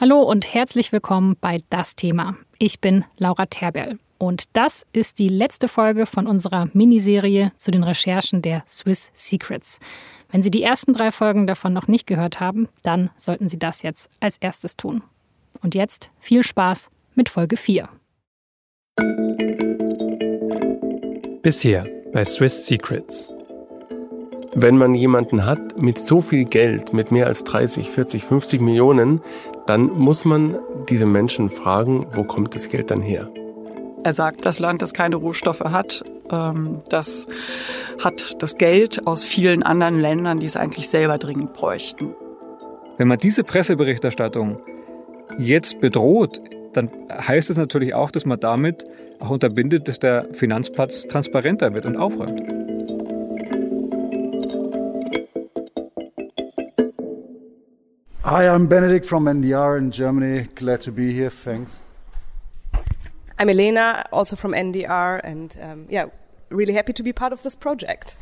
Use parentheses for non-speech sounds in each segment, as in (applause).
Hallo und herzlich willkommen bei Das Thema. Ich bin Laura Terberl und das ist die letzte Folge von unserer Miniserie zu den Recherchen der Swiss Secrets. Wenn Sie die ersten drei Folgen davon noch nicht gehört haben, dann sollten Sie das jetzt als erstes tun. Und jetzt viel Spaß mit Folge 4. Bisher bei Swiss Secrets. Wenn man jemanden hat mit so viel Geld, mit mehr als 30, 40, 50 Millionen, dann muss man diese Menschen fragen, wo kommt das Geld dann her? Er sagt, das Land, das keine Rohstoffe hat, ähm, das hat das Geld aus vielen anderen Ländern, die es eigentlich selber dringend bräuchten. Wenn man diese Presseberichterstattung jetzt bedroht, dann heißt es natürlich auch, dass man damit auch unterbindet, dass der Finanzplatz transparenter wird und aufräumt. Hi, I'm Benedict from NDR in Germany. Glad to be here. Thanks. I'm Elena, also from NDR, and um, yeah, really happy to be part of this project.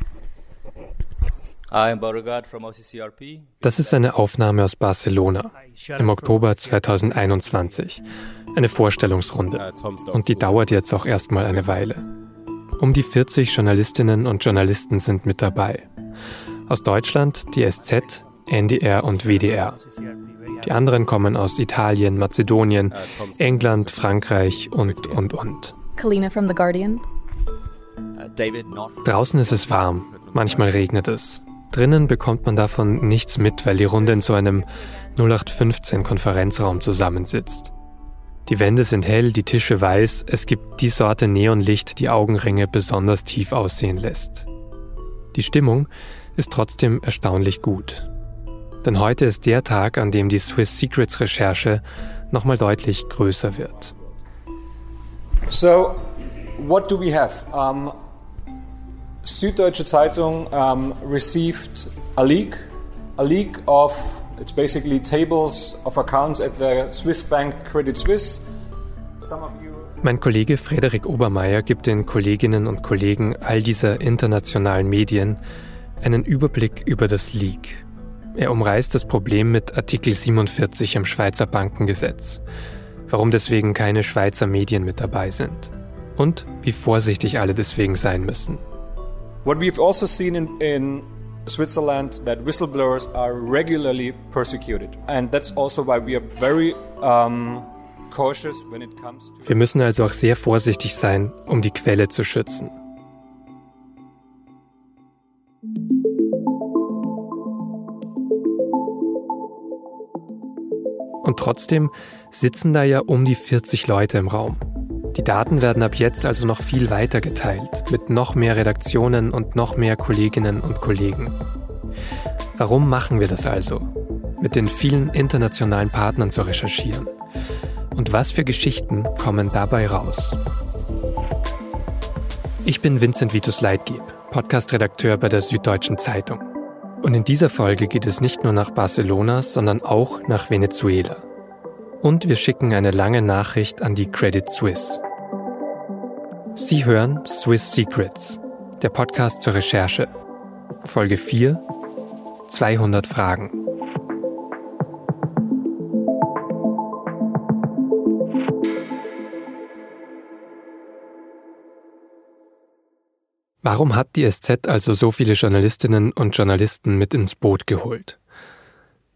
Das ist eine Aufnahme aus Barcelona im Oktober 2021. Eine Vorstellungsrunde. Und die dauert jetzt auch erstmal eine Weile. Um die 40 Journalistinnen und Journalisten sind mit dabei. Aus Deutschland die SZ, NDR und WDR. Die anderen kommen aus Italien, Mazedonien, England, Frankreich und, und, und. Kalina from The Guardian. Draußen ist es warm, manchmal regnet es. Drinnen bekommt man davon nichts mit, weil die Runde in so einem 0815-Konferenzraum zusammensitzt. Die Wände sind hell, die Tische weiß, es gibt die Sorte Neonlicht, die Augenringe besonders tief aussehen lässt. Die Stimmung ist trotzdem erstaunlich gut. Denn heute ist der Tag, an dem die Swiss Secrets Recherche nochmal deutlich größer wird. So, what do we have? Um, Süddeutsche Zeitung um, received a leak, a leak of it's basically tables of accounts at the Swiss bank Credit Suisse. Mein Kollege Frederik Obermeier gibt den Kolleginnen und Kollegen all dieser internationalen Medien einen Überblick über das Leak. Er umreißt das Problem mit Artikel 47 im Schweizer Bankengesetz, warum deswegen keine Schweizer Medien mit dabei sind und wie vorsichtig alle deswegen sein müssen. What we've also seen in, in Switzerland that whistleblowers are regularly persecuted, and that's also why we are very um, cautious when it comes to. Wir müssen also auch sehr vorsichtig sein, um die Quelle zu schützen. Und trotzdem sitzen da ja um die 40 Leute im Raum. Die Daten werden ab jetzt also noch viel weiter geteilt, mit noch mehr Redaktionen und noch mehr Kolleginnen und Kollegen. Warum machen wir das also? Mit den vielen internationalen Partnern zu recherchieren. Und was für Geschichten kommen dabei raus? Ich bin Vincent Vitus Leitgeb, Podcast-Redakteur bei der Süddeutschen Zeitung. Und in dieser Folge geht es nicht nur nach Barcelona, sondern auch nach Venezuela. Und wir schicken eine lange Nachricht an die Credit Suisse. Sie hören Swiss Secrets, der Podcast zur Recherche. Folge 4 200 Fragen. Warum hat die SZ also so viele Journalistinnen und Journalisten mit ins Boot geholt?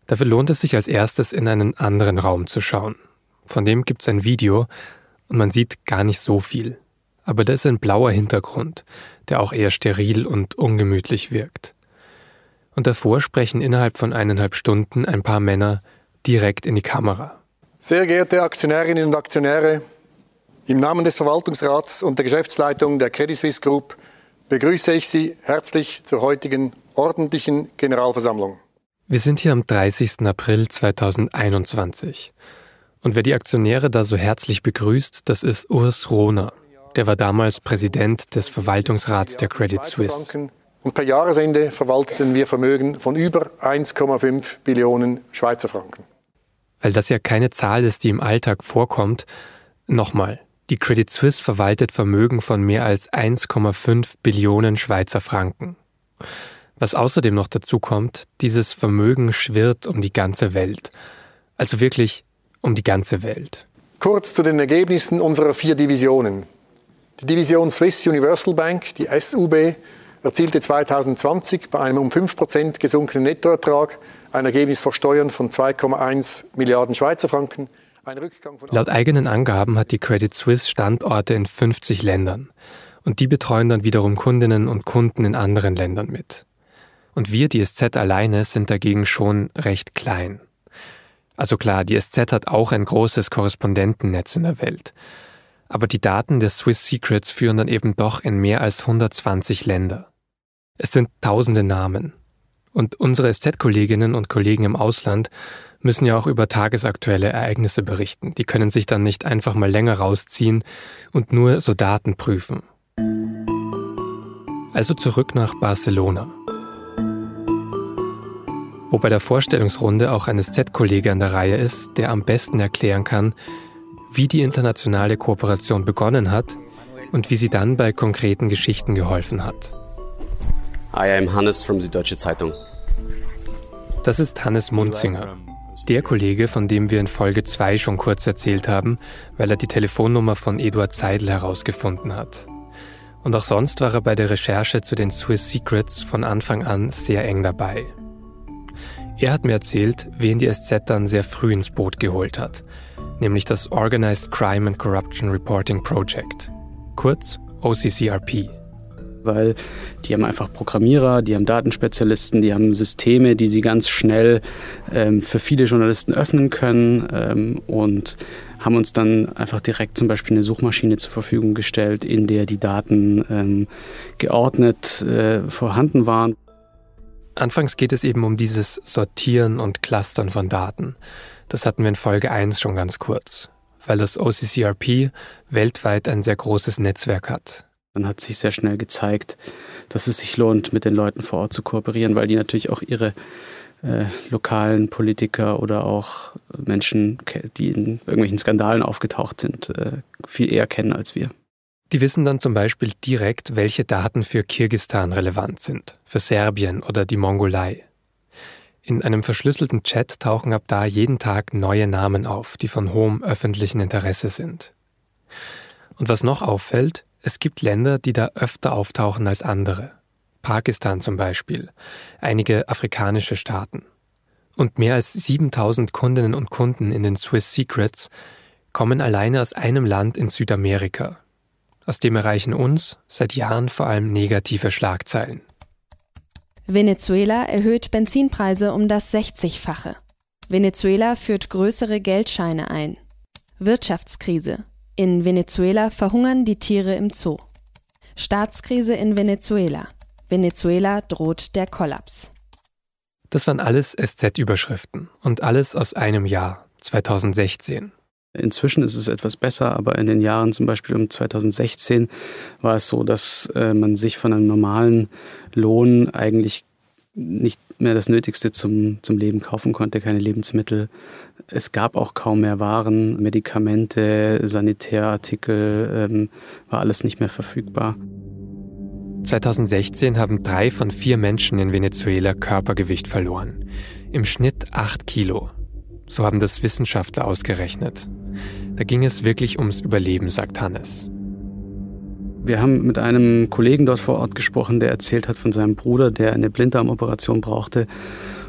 Dafür lohnt es sich als erstes in einen anderen Raum zu schauen. Von dem gibt es ein Video und man sieht gar nicht so viel. Aber da ist ein blauer Hintergrund, der auch eher steril und ungemütlich wirkt. Und davor sprechen innerhalb von eineinhalb Stunden ein paar Männer direkt in die Kamera. Sehr geehrte Aktionärinnen und Aktionäre, im Namen des Verwaltungsrats und der Geschäftsleitung der Credit Suisse Group begrüße ich Sie herzlich zur heutigen ordentlichen Generalversammlung. Wir sind hier am 30. April 2021. Und wer die Aktionäre da so herzlich begrüßt, das ist Urs Rohner. Der war damals Präsident des Verwaltungsrats der Credit Suisse. Und per Jahresende verwalteten wir Vermögen von über 1,5 Billionen Schweizer Franken. Weil das ja keine Zahl ist, die im Alltag vorkommt, nochmal, die Credit Suisse verwaltet Vermögen von mehr als 1,5 Billionen Schweizer Franken. Was außerdem noch dazu kommt, dieses Vermögen schwirrt um die ganze Welt. Also wirklich um die ganze Welt. Kurz zu den Ergebnissen unserer vier Divisionen. Die Division Swiss Universal Bank, die SUB, erzielte 2020 bei einem um 5% gesunkenen Nettoertrag ein Ergebnis vor Steuern von 2,1 Milliarden Schweizer Franken. Laut eigenen Angaben hat die Credit Suisse Standorte in 50 Ländern. Und die betreuen dann wiederum Kundinnen und Kunden in anderen Ländern mit. Und wir, die SZ alleine, sind dagegen schon recht klein. Also klar, die SZ hat auch ein großes Korrespondentennetz in der Welt. Aber die Daten der Swiss Secrets führen dann eben doch in mehr als 120 Länder. Es sind tausende Namen. Und unsere SZ-Kolleginnen und Kollegen im Ausland müssen ja auch über tagesaktuelle Ereignisse berichten. Die können sich dann nicht einfach mal länger rausziehen und nur so Daten prüfen. Also zurück nach Barcelona. Wo bei der Vorstellungsrunde auch ein SZ-Kollege an der Reihe ist, der am besten erklären kann, wie die internationale Kooperation begonnen hat und wie sie dann bei konkreten Geschichten geholfen hat. Hi, I'm Hannes from Süddeutsche Zeitung. Das ist Hannes Munzinger, der Kollege, von dem wir in Folge 2 schon kurz erzählt haben, weil er die Telefonnummer von Eduard Seidel herausgefunden hat. Und auch sonst war er bei der Recherche zu den Swiss Secrets von Anfang an sehr eng dabei. Er hat mir erzählt, wen die SZ dann sehr früh ins Boot geholt hat, nämlich das Organized Crime and Corruption Reporting Project, kurz OCCRP weil die haben einfach Programmierer, die haben Datenspezialisten, die haben Systeme, die sie ganz schnell ähm, für viele Journalisten öffnen können ähm, und haben uns dann einfach direkt zum Beispiel eine Suchmaschine zur Verfügung gestellt, in der die Daten ähm, geordnet äh, vorhanden waren. Anfangs geht es eben um dieses Sortieren und Clustern von Daten. Das hatten wir in Folge 1 schon ganz kurz, weil das OCCRP weltweit ein sehr großes Netzwerk hat. Dann hat sich sehr schnell gezeigt, dass es sich lohnt, mit den Leuten vor Ort zu kooperieren, weil die natürlich auch ihre äh, lokalen Politiker oder auch Menschen, die in irgendwelchen Skandalen aufgetaucht sind, äh, viel eher kennen als wir. Die wissen dann zum Beispiel direkt, welche Daten für Kirgistan relevant sind, für Serbien oder die Mongolei. In einem verschlüsselten Chat tauchen ab da jeden Tag neue Namen auf, die von hohem öffentlichen Interesse sind. Und was noch auffällt, es gibt Länder, die da öfter auftauchen als andere. Pakistan zum Beispiel, einige afrikanische Staaten. Und mehr als 7000 Kundinnen und Kunden in den Swiss Secrets kommen alleine aus einem Land in Südamerika. Aus dem erreichen uns seit Jahren vor allem negative Schlagzeilen. Venezuela erhöht Benzinpreise um das 60-fache. Venezuela führt größere Geldscheine ein. Wirtschaftskrise. In Venezuela verhungern die Tiere im Zoo. Staatskrise in Venezuela. Venezuela droht der Kollaps. Das waren alles SZ-Überschriften und alles aus einem Jahr, 2016. Inzwischen ist es etwas besser, aber in den Jahren zum Beispiel um 2016 war es so, dass äh, man sich von einem normalen Lohn eigentlich nicht mehr das Nötigste zum, zum Leben kaufen konnte, keine Lebensmittel. Es gab auch kaum mehr Waren, Medikamente, Sanitärartikel, ähm, war alles nicht mehr verfügbar. 2016 haben drei von vier Menschen in Venezuela Körpergewicht verloren. Im Schnitt acht Kilo. So haben das Wissenschaftler ausgerechnet. Da ging es wirklich ums Überleben, sagt Hannes. Wir haben mit einem Kollegen dort vor Ort gesprochen, der erzählt hat von seinem Bruder, der eine Blinddarmoperation brauchte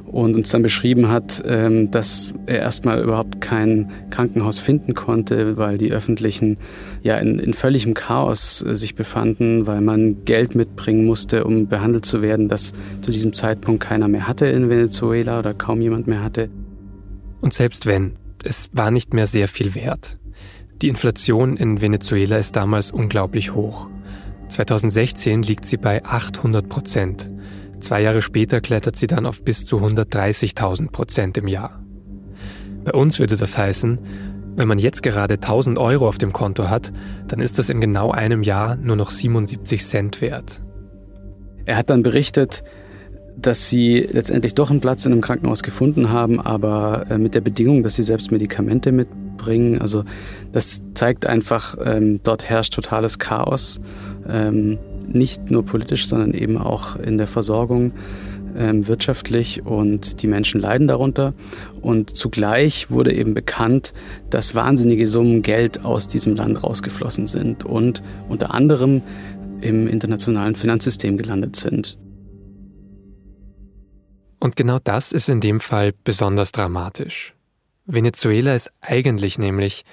und uns dann beschrieben hat, ähm, dass er erstmal überhaupt kein Krankenhaus finden konnte, weil die öffentlichen ja in, in völligem Chaos äh, sich befanden, weil man Geld mitbringen musste, um behandelt zu werden, das zu diesem Zeitpunkt keiner mehr hatte in Venezuela oder kaum jemand mehr hatte. Und selbst wenn, es war nicht mehr sehr viel wert. Die Inflation in Venezuela ist damals unglaublich hoch. 2016 liegt sie bei 800 Prozent. Zwei Jahre später klettert sie dann auf bis zu 130.000 Prozent im Jahr. Bei uns würde das heißen, wenn man jetzt gerade 1000 Euro auf dem Konto hat, dann ist das in genau einem Jahr nur noch 77 Cent wert. Er hat dann berichtet, dass sie letztendlich doch einen Platz in einem Krankenhaus gefunden haben, aber äh, mit der Bedingung, dass sie selbst Medikamente mitbringen. Also das zeigt einfach, ähm, dort herrscht totales Chaos, ähm, nicht nur politisch, sondern eben auch in der Versorgung. ähm, wirtschaftlich und die Menschen leiden darunter. Und zugleich wurde eben bekannt, dass wahnsinnige Summen Geld aus diesem Land rausgeflossen sind und unter anderem im internationalen Finanzsystem gelandet sind. Und genau das ist in dem Fall besonders dramatisch. Venezuela ist eigentlich nämlich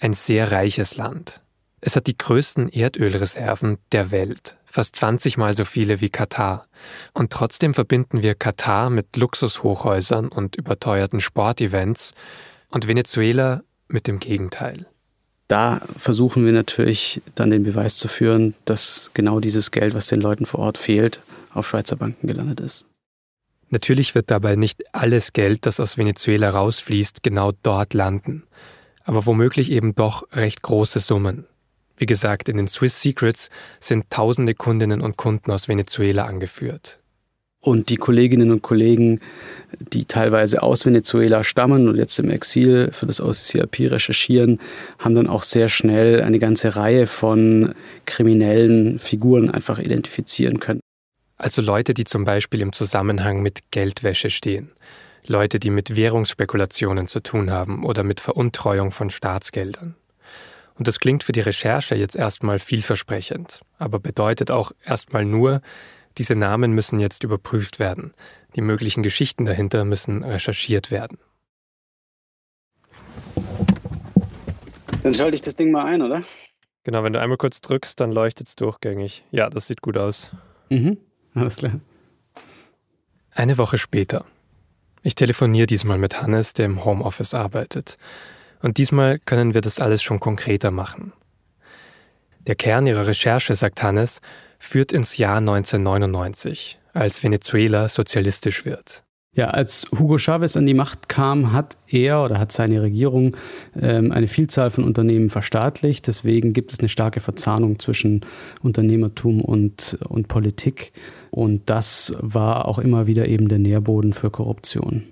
ein sehr reiches Land. Es hat die größten Erdölreserven der Welt, fast 20 mal so viele wie Katar. Und trotzdem verbinden wir Katar mit Luxushochhäusern und überteuerten Sportevents und Venezuela mit dem Gegenteil. Da versuchen wir natürlich dann den Beweis zu führen, dass genau dieses Geld, was den Leuten vor Ort fehlt, auf Schweizer Banken gelandet ist. Natürlich wird dabei nicht alles Geld, das aus Venezuela rausfließt, genau dort landen, aber womöglich eben doch recht große Summen. Wie gesagt, in den Swiss Secrets sind tausende Kundinnen und Kunden aus Venezuela angeführt. Und die Kolleginnen und Kollegen, die teilweise aus Venezuela stammen und jetzt im Exil für das OCCRP recherchieren, haben dann auch sehr schnell eine ganze Reihe von kriminellen Figuren einfach identifizieren können. Also Leute, die zum Beispiel im Zusammenhang mit Geldwäsche stehen. Leute, die mit Währungsspekulationen zu tun haben oder mit Veruntreuung von Staatsgeldern. Und das klingt für die Recherche jetzt erstmal vielversprechend, aber bedeutet auch erstmal nur, diese Namen müssen jetzt überprüft werden. Die möglichen Geschichten dahinter müssen recherchiert werden. Dann schalte ich das Ding mal ein, oder? Genau, wenn du einmal kurz drückst, dann leuchtet es durchgängig. Ja, das sieht gut aus. Mhm. Alles klar. Eine Woche später. Ich telefoniere diesmal mit Hannes, der im Homeoffice arbeitet. Und diesmal können wir das alles schon konkreter machen. Der Kern ihrer Recherche, sagt Hannes, führt ins Jahr 1999, als Venezuela sozialistisch wird. Ja, als Hugo Chavez an die Macht kam, hat er oder hat seine Regierung ähm, eine Vielzahl von Unternehmen verstaatlicht. Deswegen gibt es eine starke Verzahnung zwischen Unternehmertum und, und Politik. Und das war auch immer wieder eben der Nährboden für Korruption.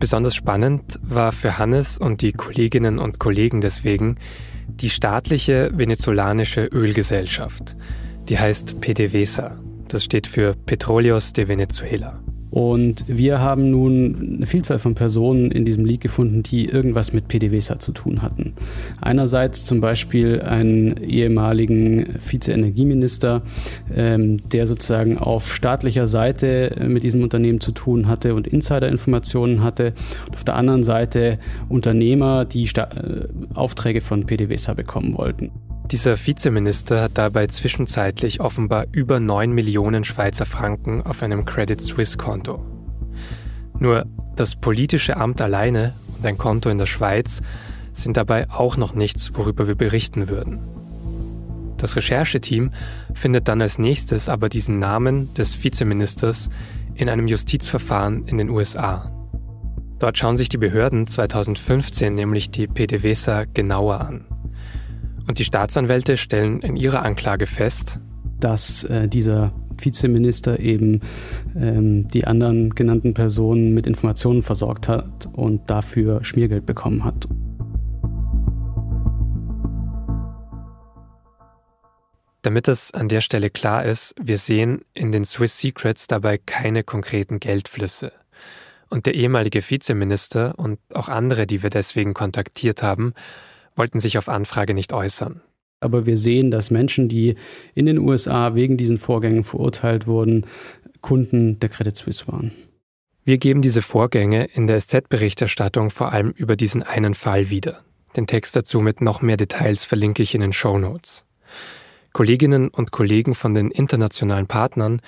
Besonders spannend war für Hannes und die Kolleginnen und Kollegen deswegen die staatliche venezolanische Ölgesellschaft. Die heißt PDVSA. Das steht für Petroleos de Venezuela. Und wir haben nun eine Vielzahl von Personen in diesem Leak gefunden, die irgendwas mit PDVSA zu tun hatten. Einerseits zum Beispiel einen ehemaligen Vize-Energieminister, ähm, der sozusagen auf staatlicher Seite mit diesem Unternehmen zu tun hatte und Insider-Informationen hatte. Und auf der anderen Seite Unternehmer, die Sta äh, Aufträge von PDVSA bekommen wollten. Dieser Vizeminister hat dabei zwischenzeitlich offenbar über 9 Millionen Schweizer Franken auf einem Credit Suisse Konto. Nur das politische Amt alleine und ein Konto in der Schweiz sind dabei auch noch nichts, worüber wir berichten würden. Das Rechercheteam findet dann als nächstes aber diesen Namen des Vizeministers in einem Justizverfahren in den USA. Dort schauen sich die Behörden 2015 nämlich die PDVSA genauer an. Und die Staatsanwälte stellen in ihrer Anklage fest, dass äh, dieser Vizeminister eben ähm, die anderen genannten Personen mit Informationen versorgt hat und dafür Schmiergeld bekommen hat. Damit es an der Stelle klar ist, wir sehen in den Swiss Secrets dabei keine konkreten Geldflüsse. Und der ehemalige Vizeminister und auch andere, die wir deswegen kontaktiert haben, wollten sich auf Anfrage nicht äußern. Aber wir sehen, dass Menschen, die in den USA wegen diesen Vorgängen verurteilt wurden, Kunden der Credit Suisse waren. Wir geben diese Vorgänge in der SZ-Berichterstattung vor allem über diesen einen Fall wieder. Den Text dazu mit noch mehr Details verlinke ich in den Show Notes. Kolleginnen und Kollegen von den internationalen Partnern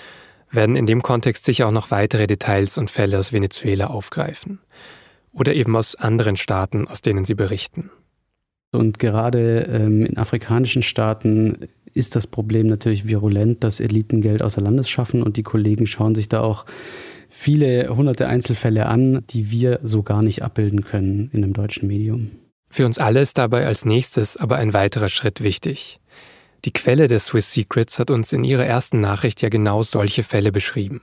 werden in dem Kontext sicher auch noch weitere Details und Fälle aus Venezuela aufgreifen. Oder eben aus anderen Staaten, aus denen sie berichten. Und gerade ähm, in afrikanischen Staaten ist das Problem natürlich virulent, dass Eliten Geld außer Landes schaffen und die Kollegen schauen sich da auch viele hunderte Einzelfälle an, die wir so gar nicht abbilden können in einem deutschen Medium. Für uns alle ist dabei als nächstes aber ein weiterer Schritt wichtig. Die Quelle der Swiss Secrets hat uns in ihrer ersten Nachricht ja genau solche Fälle beschrieben,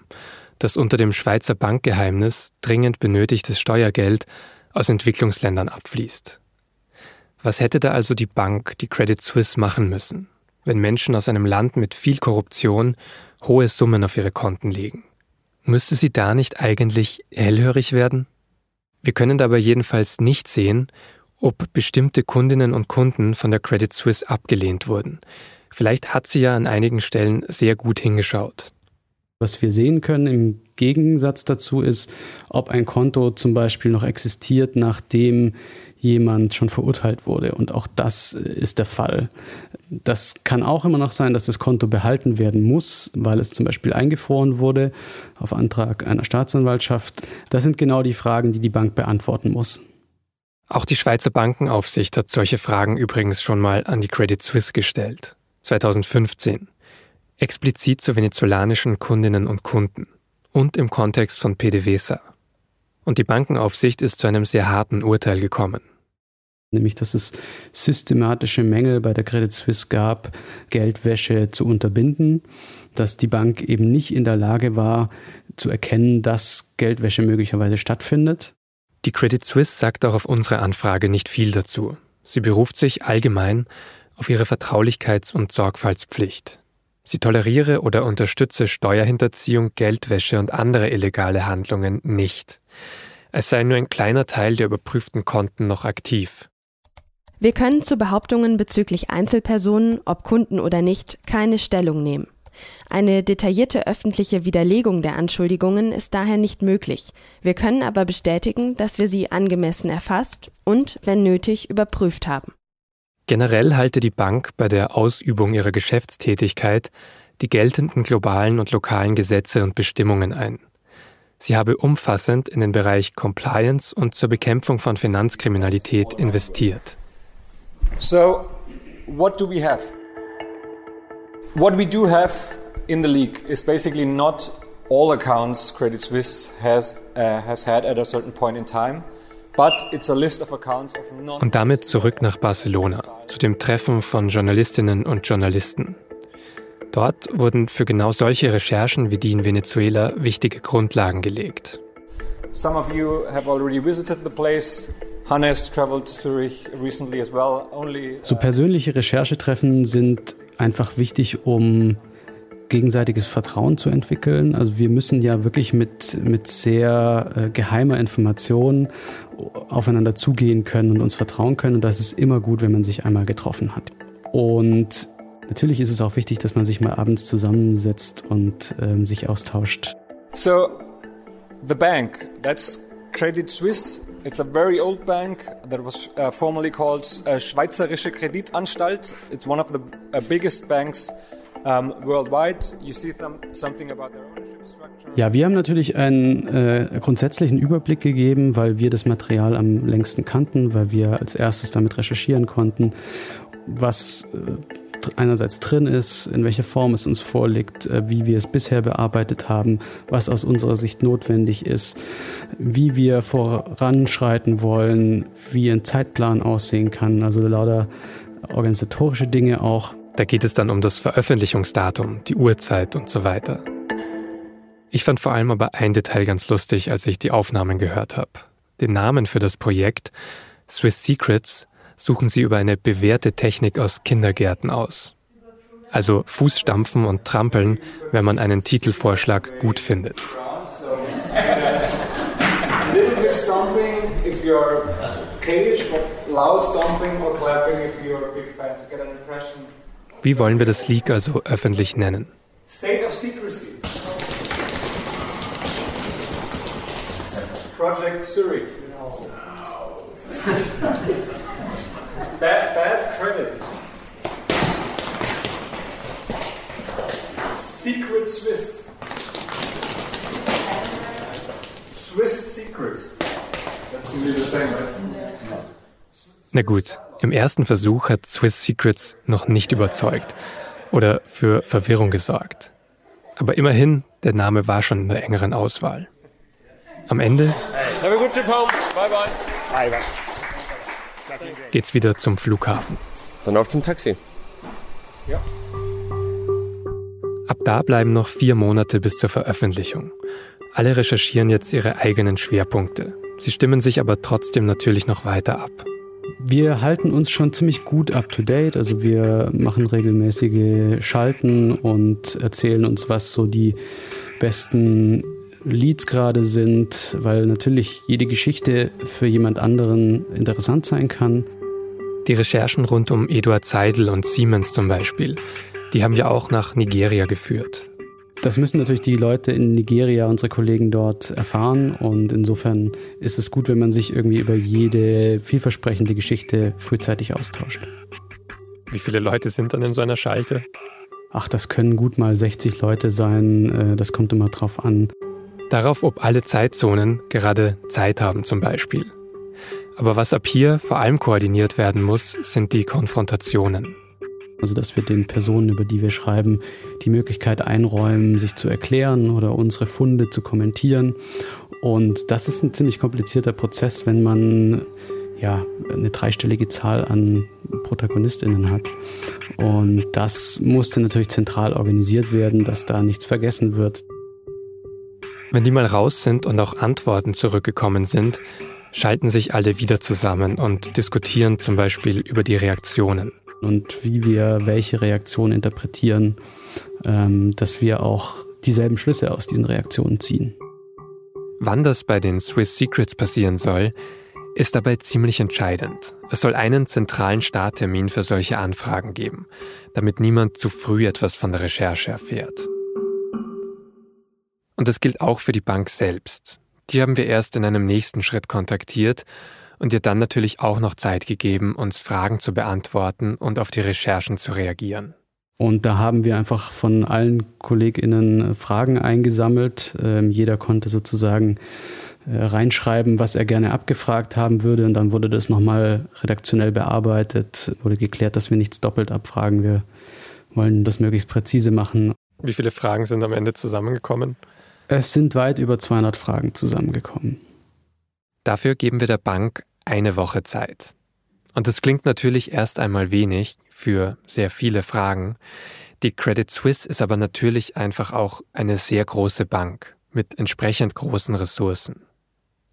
dass unter dem Schweizer Bankgeheimnis dringend benötigtes Steuergeld aus Entwicklungsländern abfließt. Was hätte da also die Bank, die Credit Suisse, machen müssen? wenn Menschen aus einem Land mit viel Korruption hohe Summen auf ihre Konten legen. Müsste sie da nicht eigentlich hellhörig werden? Wir können dabei jedenfalls nicht sehen, ob bestimmte Kundinnen und Kunden von der Credit Suisse abgelehnt wurden. Vielleicht hat sie ja an einigen Stellen sehr gut hingeschaut. Was wir sehen können im Gegensatz dazu ist, ob ein Konto zum Beispiel noch existiert, nachdem jemand schon verurteilt wurde. Und auch das ist der Fall. Das kann auch immer noch sein, dass das Konto behalten werden muss, weil es zum Beispiel eingefroren wurde auf Antrag einer Staatsanwaltschaft. Das sind genau die Fragen, die die Bank beantworten muss. Auch die Schweizer Bankenaufsicht hat solche Fragen übrigens schon mal an die Credit Suisse gestellt. 2015 explizit zu venezolanischen Kundinnen und Kunden und im Kontext von PDVSA. Und die Bankenaufsicht ist zu einem sehr harten Urteil gekommen. Nämlich, dass es systematische Mängel bei der Credit Suisse gab, Geldwäsche zu unterbinden, dass die Bank eben nicht in der Lage war zu erkennen, dass Geldwäsche möglicherweise stattfindet. Die Credit Suisse sagt auch auf unsere Anfrage nicht viel dazu. Sie beruft sich allgemein auf ihre Vertraulichkeits- und Sorgfaltspflicht. Sie toleriere oder unterstütze Steuerhinterziehung, Geldwäsche und andere illegale Handlungen nicht. Es sei nur ein kleiner Teil der überprüften Konten noch aktiv. Wir können zu Behauptungen bezüglich Einzelpersonen, ob Kunden oder nicht, keine Stellung nehmen. Eine detaillierte öffentliche Widerlegung der Anschuldigungen ist daher nicht möglich. Wir können aber bestätigen, dass wir sie angemessen erfasst und, wenn nötig, überprüft haben. Generell halte die Bank bei der Ausübung ihrer Geschäftstätigkeit die geltenden globalen und lokalen Gesetze und Bestimmungen ein. Sie habe umfassend in den Bereich Compliance und zur Bekämpfung von Finanzkriminalität investiert. So, what do we have? What we do have in the league is basically not all accounts Credit Suisse has, uh, has had at a certain point in time. Und damit zurück nach Barcelona, zu dem Treffen von Journalistinnen und Journalisten. Dort wurden für genau solche Recherchen wie die in Venezuela wichtige Grundlagen gelegt. Some of you have already visited the place. Hannes traveled to Zurich recently as well. Only, uh so persönliche Recherchetreffen sind einfach wichtig, um gegenseitiges Vertrauen zu entwickeln. Also wir müssen ja wirklich mit, mit sehr äh, geheimer Information aufeinander zugehen können und uns vertrauen können. Und das ist immer gut, wenn man sich einmal getroffen hat. Und natürlich ist es auch wichtig, dass man sich mal abends zusammensetzt und ähm, sich austauscht. So, the bank, that's Credit Suisse. It's a very old bank that was uh, formerly called uh, Schweizerische Kreditanstalt. It's one of the uh, biggest banks Ja, wir haben natürlich einen äh, grundsätzlichen Überblick gegeben, weil wir das Material am längsten kannten, weil wir als erstes damit recherchieren konnten, was äh, einerseits drin ist, in welcher Form es uns vorliegt, äh, wie wir es bisher bearbeitet haben, was aus unserer Sicht notwendig ist, wie wir voranschreiten wollen, wie ein Zeitplan aussehen kann, also lauter organisatorische Dinge auch. Da geht es dann um das Veröffentlichungsdatum, die Uhrzeit und so weiter. Ich fand vor allem aber ein Detail ganz lustig, als ich die Aufnahmen gehört habe. Den Namen für das Projekt Swiss Secrets suchen sie über eine bewährte Technik aus Kindergärten aus. Also Fußstampfen und Trampeln, wenn man einen Titelvorschlag gut findet. Wie wollen wir das Leak also öffentlich nennen? State of Secrecy. Project Zurich. (laughs) bad, bad credit. Secret Swiss. Swiss Secrets. That's the same, right? Na gut, im ersten Versuch hat Swiss Secrets noch nicht überzeugt oder für Verwirrung gesorgt. Aber immerhin, der Name war schon in der engeren Auswahl. Am Ende geht's wieder zum Flughafen. Dann auf zum Taxi. Ja. Ab da bleiben noch vier Monate bis zur Veröffentlichung. Alle recherchieren jetzt ihre eigenen Schwerpunkte. Sie stimmen sich aber trotzdem natürlich noch weiter ab. Wir halten uns schon ziemlich gut up to date. Also wir machen regelmäßige Schalten und erzählen uns, was so die besten Leads gerade sind, weil natürlich jede Geschichte für jemand anderen interessant sein kann. Die Recherchen rund um Eduard Seidel und Siemens zum Beispiel, die haben wir auch nach Nigeria geführt. Das müssen natürlich die Leute in Nigeria, unsere Kollegen dort erfahren. Und insofern ist es gut, wenn man sich irgendwie über jede vielversprechende Geschichte frühzeitig austauscht. Wie viele Leute sind dann in so einer Schalte? Ach, das können gut mal 60 Leute sein. Äh, das kommt immer drauf an. Darauf, ob alle Zeitzonen gerade Zeit haben zum Beispiel. Aber was ab hier vor allem koordiniert werden muss, sind die Konfrontationen. Also dass wir den Personen, über die wir schreiben, die Möglichkeit einräumen, sich zu erklären oder unsere Funde zu kommentieren. Und das ist ein ziemlich komplizierter Prozess, wenn man ja, eine dreistellige Zahl an ProtagonistInnen hat. Und das musste natürlich zentral organisiert werden, dass da nichts vergessen wird. Wenn die mal raus sind und auch Antworten zurückgekommen sind, schalten sich alle wieder zusammen und diskutieren zum Beispiel über die Reaktionen und wie wir welche Reaktionen interpretieren, ähm, dass wir auch dieselben Schlüsse aus diesen Reaktionen ziehen. Wann das bei den Swiss Secrets passieren soll, ist dabei ziemlich entscheidend. Es soll einen zentralen Starttermin für solche Anfragen geben, damit niemand zu früh etwas von der Recherche erfährt. Und das gilt auch für die Bank selbst. Die haben wir erst in einem nächsten Schritt kontaktiert und ihr dann natürlich auch noch Zeit gegeben, uns Fragen zu beantworten und auf die Recherchen zu reagieren. Und da haben wir einfach von allen KollegInnen Fragen eingesammelt. Ähm, jeder konnte sozusagen äh, reinschreiben, was er gerne abgefragt haben würde. Und dann wurde das nochmal redaktionell bearbeitet, wurde geklärt, dass wir nichts doppelt abfragen. Wir wollen das möglichst präzise machen. Wie viele Fragen sind am Ende zusammengekommen? Es sind weit über 200 Fragen zusammengekommen. Dafür geben wir der Bank eine Woche Zeit. Und das klingt natürlich erst einmal wenig für sehr viele Fragen. Die Credit Suisse ist aber natürlich einfach auch eine sehr große Bank mit entsprechend großen Ressourcen.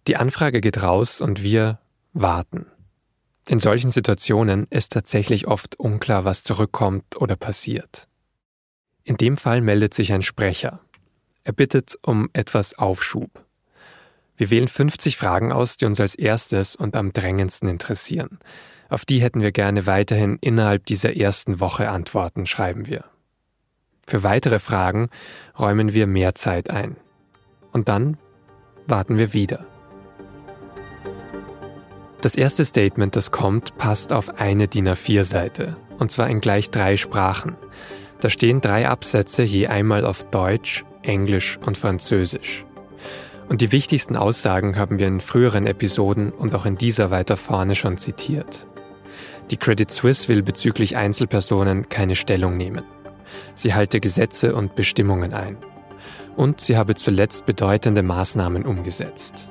Die Anfrage geht raus und wir warten. In solchen Situationen ist tatsächlich oft unklar, was zurückkommt oder passiert. In dem Fall meldet sich ein Sprecher. Er bittet um etwas Aufschub. Wir wählen 50 Fragen aus, die uns als erstes und am drängendsten interessieren. Auf die hätten wir gerne weiterhin innerhalb dieser ersten Woche Antworten, schreiben wir. Für weitere Fragen räumen wir mehr Zeit ein. Und dann warten wir wieder. Das erste Statement, das kommt, passt auf eine DIN A4-Seite, und zwar in gleich drei Sprachen. Da stehen drei Absätze je einmal auf Deutsch, Englisch und Französisch. Und die wichtigsten Aussagen haben wir in früheren Episoden und auch in dieser weiter vorne schon zitiert. Die Credit Suisse will bezüglich Einzelpersonen keine Stellung nehmen. Sie halte Gesetze und Bestimmungen ein. Und sie habe zuletzt bedeutende Maßnahmen umgesetzt.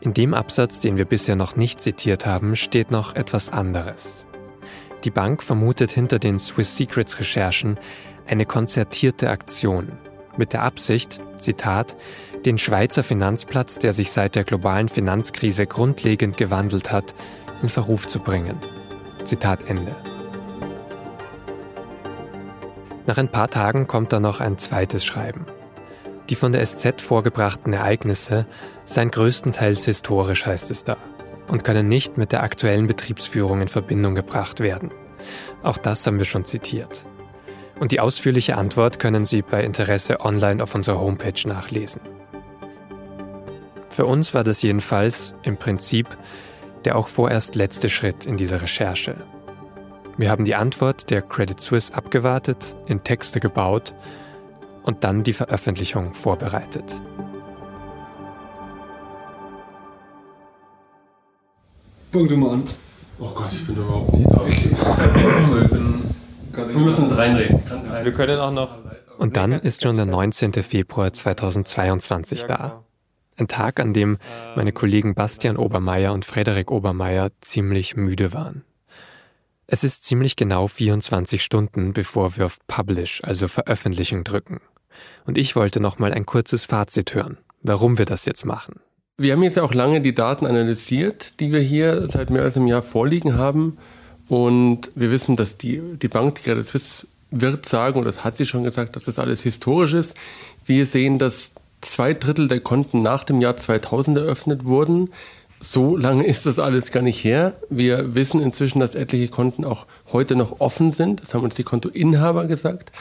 In dem Absatz, den wir bisher noch nicht zitiert haben, steht noch etwas anderes. Die Bank vermutet hinter den Swiss Secrets Recherchen eine konzertierte Aktion mit der Absicht, Zitat, den Schweizer Finanzplatz, der sich seit der globalen Finanzkrise grundlegend gewandelt hat, in Verruf zu bringen. Zitat Ende. Nach ein paar Tagen kommt dann noch ein zweites Schreiben. Die von der SZ vorgebrachten Ereignisse seien größtenteils historisch, heißt es da, und können nicht mit der aktuellen Betriebsführung in Verbindung gebracht werden. Auch das haben wir schon zitiert. Und die ausführliche Antwort können Sie bei Interesse online auf unserer Homepage nachlesen. Für uns war das jedenfalls im Prinzip der auch vorerst letzte Schritt in dieser Recherche. Wir haben die Antwort der Credit Suisse abgewartet, in Texte gebaut und dann die Veröffentlichung vorbereitet. Fang du mal an. Oh Gott, ich bin überhaupt nicht da. (laughs) Wir müssen uns reinreden. Wir können auch noch. Und dann ist schon der 19. Februar 2022 da. Ein Tag, an dem meine Kollegen Bastian Obermeier und Frederik Obermeier ziemlich müde waren. Es ist ziemlich genau 24 Stunden, bevor wir auf Publish, also Veröffentlichung drücken. Und ich wollte noch mal ein kurzes Fazit hören, warum wir das jetzt machen. Wir haben jetzt auch lange die Daten analysiert, die wir hier seit mehr als einem Jahr vorliegen haben. Und wir wissen, dass die, die Bank, die Credit Suisse, wird sagen, und das hat sie schon gesagt, dass das alles historisch ist. Wir sehen, dass zwei Drittel der Konten nach dem Jahr 2000 eröffnet wurden. So lange ist das alles gar nicht her. Wir wissen inzwischen, dass etliche Konten auch heute noch offen sind. Das haben uns die Kontoinhaber gesagt.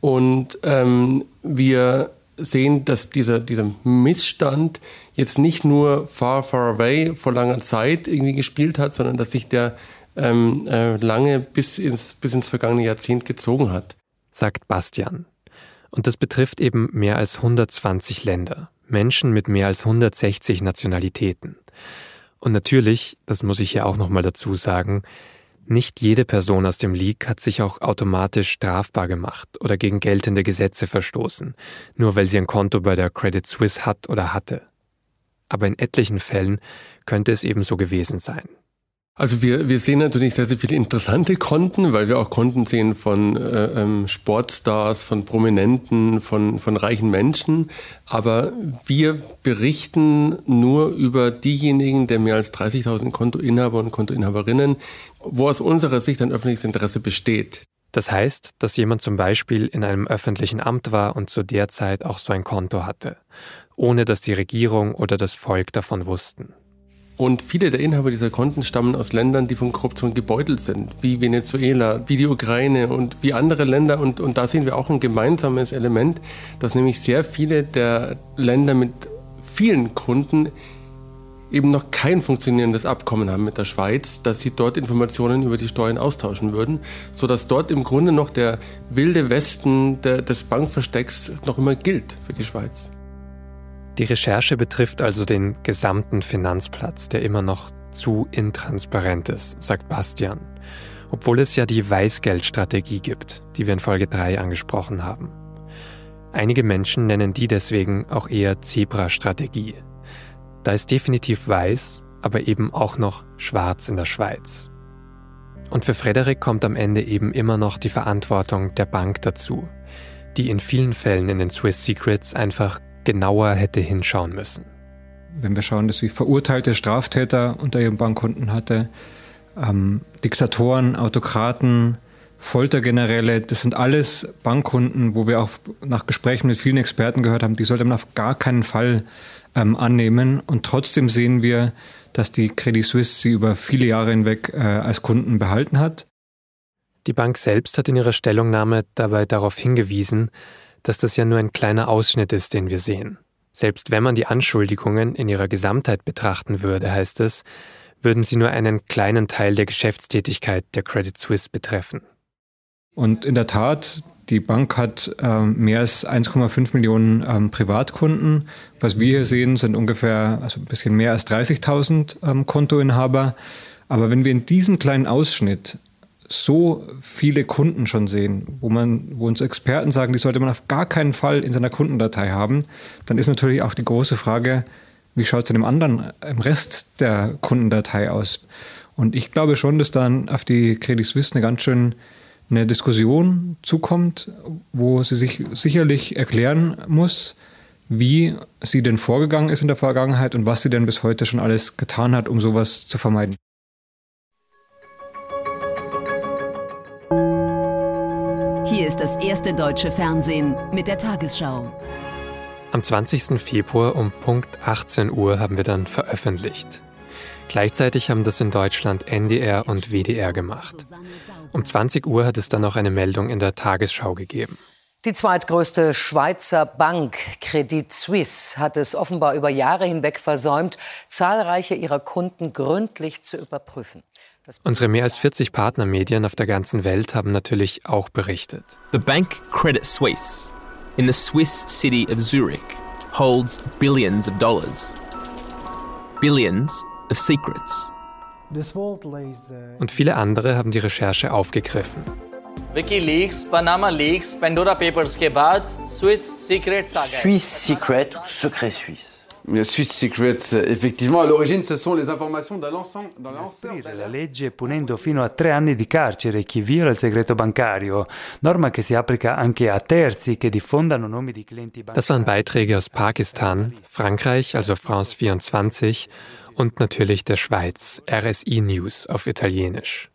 Und ähm, wir sehen, dass dieser, dieser Missstand jetzt nicht nur Far, Far Away vor langer Zeit irgendwie gespielt hat, sondern dass sich der ähm, äh, lange bis ins, bis ins vergangene Jahrzehnt gezogen hat. Sagt Bastian. Und das betrifft eben mehr als 120 Länder, Menschen mit mehr als 160 Nationalitäten. Und natürlich, das muss ich ja auch nochmal dazu sagen, nicht jede Person aus dem League hat sich auch automatisch strafbar gemacht oder gegen geltende Gesetze verstoßen, nur weil sie ein Konto bei der Credit Suisse hat oder hatte. Aber in etlichen Fällen könnte es eben so gewesen sein. Also wir, wir sehen natürlich sehr, sehr viele interessante Konten, weil wir auch Konten sehen von äh, ähm, Sportstars, von Prominenten, von, von reichen Menschen. Aber wir berichten nur über diejenigen der mehr als 30.000 Kontoinhaber und Kontoinhaberinnen, wo aus unserer Sicht ein öffentliches Interesse besteht. Das heißt, dass jemand zum Beispiel in einem öffentlichen Amt war und zu der Zeit auch so ein Konto hatte, ohne dass die Regierung oder das Volk davon wussten. Und viele der Inhaber dieser Konten stammen aus Ländern, die von Korruption gebeutelt sind, wie Venezuela, wie die Ukraine und wie andere Länder. Und, und da sehen wir auch ein gemeinsames Element, dass nämlich sehr viele der Länder mit vielen Kunden eben noch kein funktionierendes Abkommen haben mit der Schweiz, dass sie dort Informationen über die Steuern austauschen würden, sodass dort im Grunde noch der wilde Westen der, des Bankverstecks noch immer gilt für die Schweiz. Die Recherche betrifft also den gesamten Finanzplatz, der immer noch zu intransparent ist, sagt Bastian, obwohl es ja die Weißgeldstrategie gibt, die wir in Folge 3 angesprochen haben. Einige Menschen nennen die deswegen auch eher Zebra-Strategie. Da ist definitiv weiß, aber eben auch noch schwarz in der Schweiz. Und für Frederik kommt am Ende eben immer noch die Verantwortung der Bank dazu, die in vielen Fällen in den Swiss Secrets einfach genauer hätte hinschauen müssen. Wenn wir schauen, dass sie verurteilte Straftäter unter ihren Bankkunden hatte, ähm, Diktatoren, Autokraten, Foltergeneräle, das sind alles Bankkunden, wo wir auch nach Gesprächen mit vielen Experten gehört haben, die sollte man auf gar keinen Fall ähm, annehmen. Und trotzdem sehen wir, dass die Credit Suisse sie über viele Jahre hinweg äh, als Kunden behalten hat. Die Bank selbst hat in ihrer Stellungnahme dabei darauf hingewiesen, dass das ja nur ein kleiner Ausschnitt ist, den wir sehen. Selbst wenn man die Anschuldigungen in ihrer Gesamtheit betrachten würde, heißt es, würden sie nur einen kleinen Teil der Geschäftstätigkeit der Credit Suisse betreffen. Und in der Tat, die Bank hat ähm, mehr als 1,5 Millionen ähm, Privatkunden. Was wir hier sehen, sind ungefähr also ein bisschen mehr als 30.000 ähm, Kontoinhaber. Aber wenn wir in diesem kleinen Ausschnitt so viele Kunden schon sehen, wo man, wo uns Experten sagen, die sollte man auf gar keinen Fall in seiner Kundendatei haben, dann ist natürlich auch die große Frage, wie schaut es in dem anderen, im Rest der Kundendatei aus? Und ich glaube schon, dass dann auf die Credit Suisse eine ganz schön eine Diskussion zukommt, wo sie sich sicherlich erklären muss, wie sie denn vorgegangen ist in der Vergangenheit und was sie denn bis heute schon alles getan hat, um sowas zu vermeiden. Hier ist das erste deutsche Fernsehen mit der Tagesschau. Am 20. Februar um Punkt 18 Uhr haben wir dann veröffentlicht. Gleichzeitig haben das in Deutschland NDR und WDR gemacht. Um 20 Uhr hat es dann noch eine Meldung in der Tagesschau gegeben. Die zweitgrößte Schweizer Bank Credit Suisse hat es offenbar über Jahre hinweg versäumt, zahlreiche ihrer Kunden gründlich zu überprüfen. Unsere mehr als 40 Partnermedien auf der ganzen Welt haben natürlich auch berichtet. The bank Credit Suisse in the Swiss city of Zurich holds billions of dollars. Billions of secrets. Und viele andere haben die Recherche aufgegriffen. WikiLeaks, Panama Leaks, Pandora Papers के बाद Swiss Secrets आ गए. Swiss Secret ou Secret Suisse. Swiss Secrets, effectivement, à l'origine, ce sont les informations dans l'ensemble. la legge punendo fino a tre anni di carcere chi viola il segreto bancario, norma che si applica anche a terzi che diffondano nomi di clienti bancari. Das waren Beiträge aus Pakistan, Frankreich, also France 24 und natürlich der Schweiz, RSI News auf Italienisch.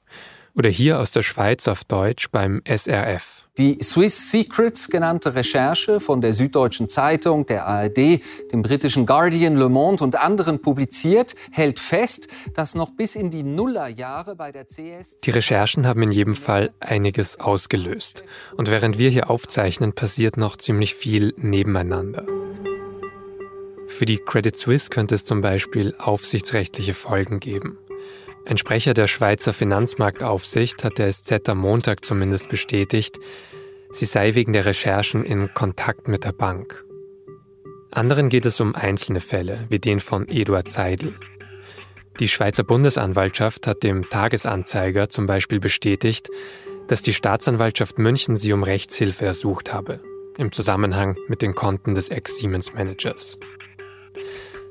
Oder hier aus der Schweiz auf Deutsch beim SRF. Die Swiss Secrets genannte Recherche von der Süddeutschen Zeitung, der ARD, dem britischen Guardian, Le Monde und anderen publiziert, hält fest, dass noch bis in die Nullerjahre bei der CS. Die Recherchen haben in jedem Fall einiges ausgelöst. Und während wir hier aufzeichnen, passiert noch ziemlich viel nebeneinander. Für die Credit Suisse könnte es zum Beispiel aufsichtsrechtliche Folgen geben. Ein Sprecher der Schweizer Finanzmarktaufsicht hat der SZ am Montag zumindest bestätigt, sie sei wegen der Recherchen in Kontakt mit der Bank. Anderen geht es um einzelne Fälle, wie den von Eduard Seidel. Die Schweizer Bundesanwaltschaft hat dem Tagesanzeiger zum Beispiel bestätigt, dass die Staatsanwaltschaft München sie um Rechtshilfe ersucht habe, im Zusammenhang mit den Konten des Ex-Siemens-Managers.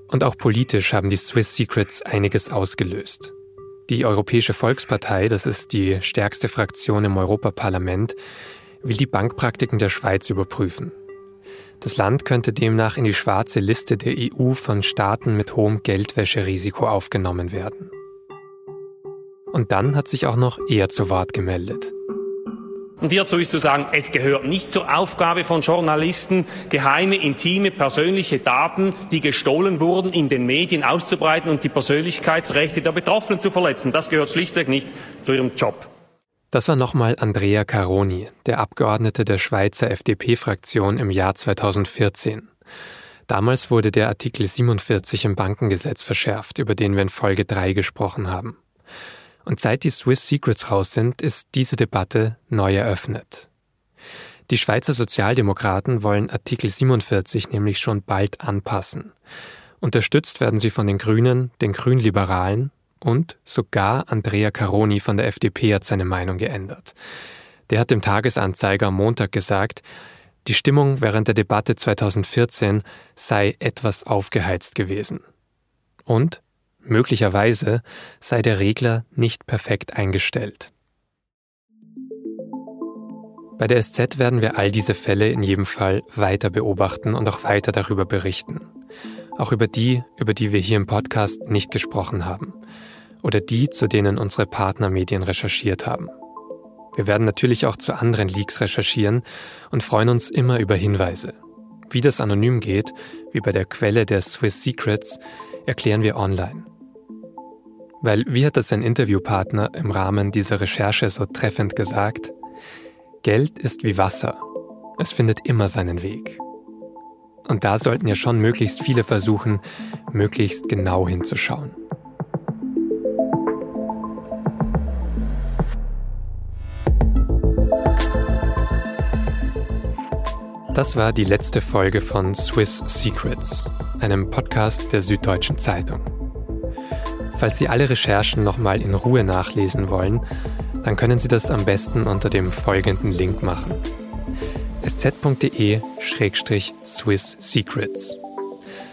Und auch politisch haben die Swiss Secrets einiges ausgelöst. Die Europäische Volkspartei, das ist die stärkste Fraktion im Europaparlament, will die Bankpraktiken der Schweiz überprüfen. Das Land könnte demnach in die schwarze Liste der EU von Staaten mit hohem Geldwäscherisiko aufgenommen werden. Und dann hat sich auch noch er zu Wort gemeldet. Und hierzu ist zu sagen, es gehört nicht zur Aufgabe von Journalisten, geheime, intime, persönliche Daten, die gestohlen wurden, in den Medien auszubreiten und die Persönlichkeitsrechte der Betroffenen zu verletzen. Das gehört schlichtweg nicht zu ihrem Job. Das war nochmal Andrea Caroni, der Abgeordnete der Schweizer FDP-Fraktion im Jahr 2014. Damals wurde der Artikel 47 im Bankengesetz verschärft, über den wir in Folge 3 gesprochen haben. Und seit die Swiss Secrets raus sind, ist diese Debatte neu eröffnet. Die Schweizer Sozialdemokraten wollen Artikel 47 nämlich schon bald anpassen. Unterstützt werden sie von den Grünen, den Grünliberalen und sogar Andrea Caroni von der FDP hat seine Meinung geändert. Der hat dem Tagesanzeiger am Montag gesagt, die Stimmung während der Debatte 2014 sei etwas aufgeheizt gewesen. Und Möglicherweise sei der Regler nicht perfekt eingestellt. Bei der SZ werden wir all diese Fälle in jedem Fall weiter beobachten und auch weiter darüber berichten. Auch über die, über die wir hier im Podcast nicht gesprochen haben. Oder die, zu denen unsere Partnermedien recherchiert haben. Wir werden natürlich auch zu anderen Leaks recherchieren und freuen uns immer über Hinweise. Wie das anonym geht, wie bei der Quelle der Swiss Secrets, erklären wir online. Weil, wie hat das ein Interviewpartner im Rahmen dieser Recherche so treffend gesagt, Geld ist wie Wasser. Es findet immer seinen Weg. Und da sollten ja schon möglichst viele versuchen, möglichst genau hinzuschauen. Das war die letzte Folge von Swiss Secrets, einem Podcast der Süddeutschen Zeitung. Falls Sie alle Recherchen nochmal in Ruhe nachlesen wollen, dann können Sie das am besten unter dem folgenden Link machen. sz.de-swiss secrets.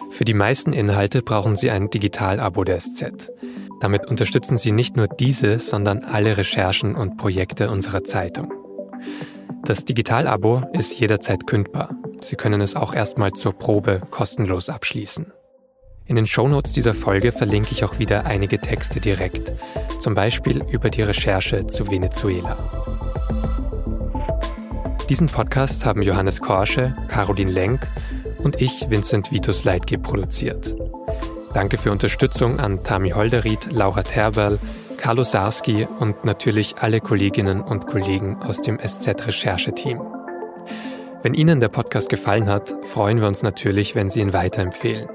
Für die meisten Inhalte brauchen Sie ein Digital-Abo der SZ. Damit unterstützen Sie nicht nur diese, sondern alle Recherchen und Projekte unserer Zeitung. Das Digital-Abo ist jederzeit kündbar. Sie können es auch erstmal zur Probe kostenlos abschließen. In den Shownotes dieser Folge verlinke ich auch wieder einige Texte direkt, zum Beispiel über die Recherche zu Venezuela. Diesen Podcast haben Johannes Korsche, Caroline Lenk und ich, Vincent Vitus Leitge, produziert. Danke für Unterstützung an Tami Holderried, Laura Terberl, Carlo Sarski und natürlich alle Kolleginnen und Kollegen aus dem SZ-Rechercheteam. Wenn Ihnen der Podcast gefallen hat, freuen wir uns natürlich, wenn Sie ihn weiterempfehlen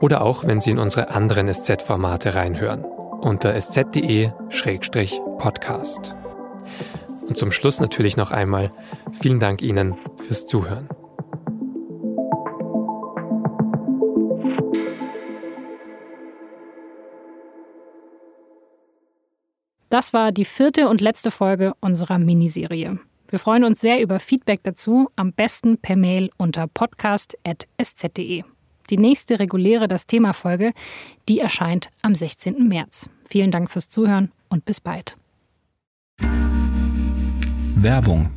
oder auch wenn Sie in unsere anderen SZ-Formate reinhören unter sz.de-podcast. Und zum Schluss natürlich noch einmal vielen Dank Ihnen fürs Zuhören. Das war die vierte und letzte Folge unserer Miniserie. Wir freuen uns sehr über Feedback dazu, am besten per Mail unter podcast.sz.de. Die nächste reguläre Das Thema Folge, die erscheint am 16. März. Vielen Dank fürs Zuhören und bis bald. Werbung.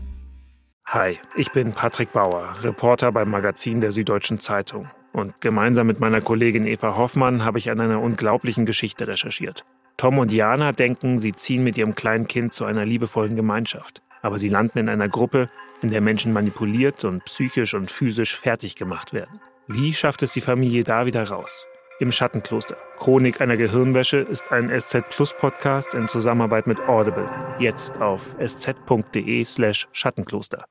Hi, ich bin Patrick Bauer, Reporter beim Magazin der Süddeutschen Zeitung. Und gemeinsam mit meiner Kollegin Eva Hoffmann habe ich an einer unglaublichen Geschichte recherchiert. Tom und Jana denken, sie ziehen mit ihrem kleinen Kind zu einer liebevollen Gemeinschaft. Aber sie landen in einer Gruppe, in der Menschen manipuliert und psychisch und physisch fertig gemacht werden. Wie schafft es die Familie da wieder raus? Im Schattenkloster. Chronik einer Gehirnwäsche ist ein SZ Plus Podcast in Zusammenarbeit mit Audible. Jetzt auf sz.de slash Schattenkloster.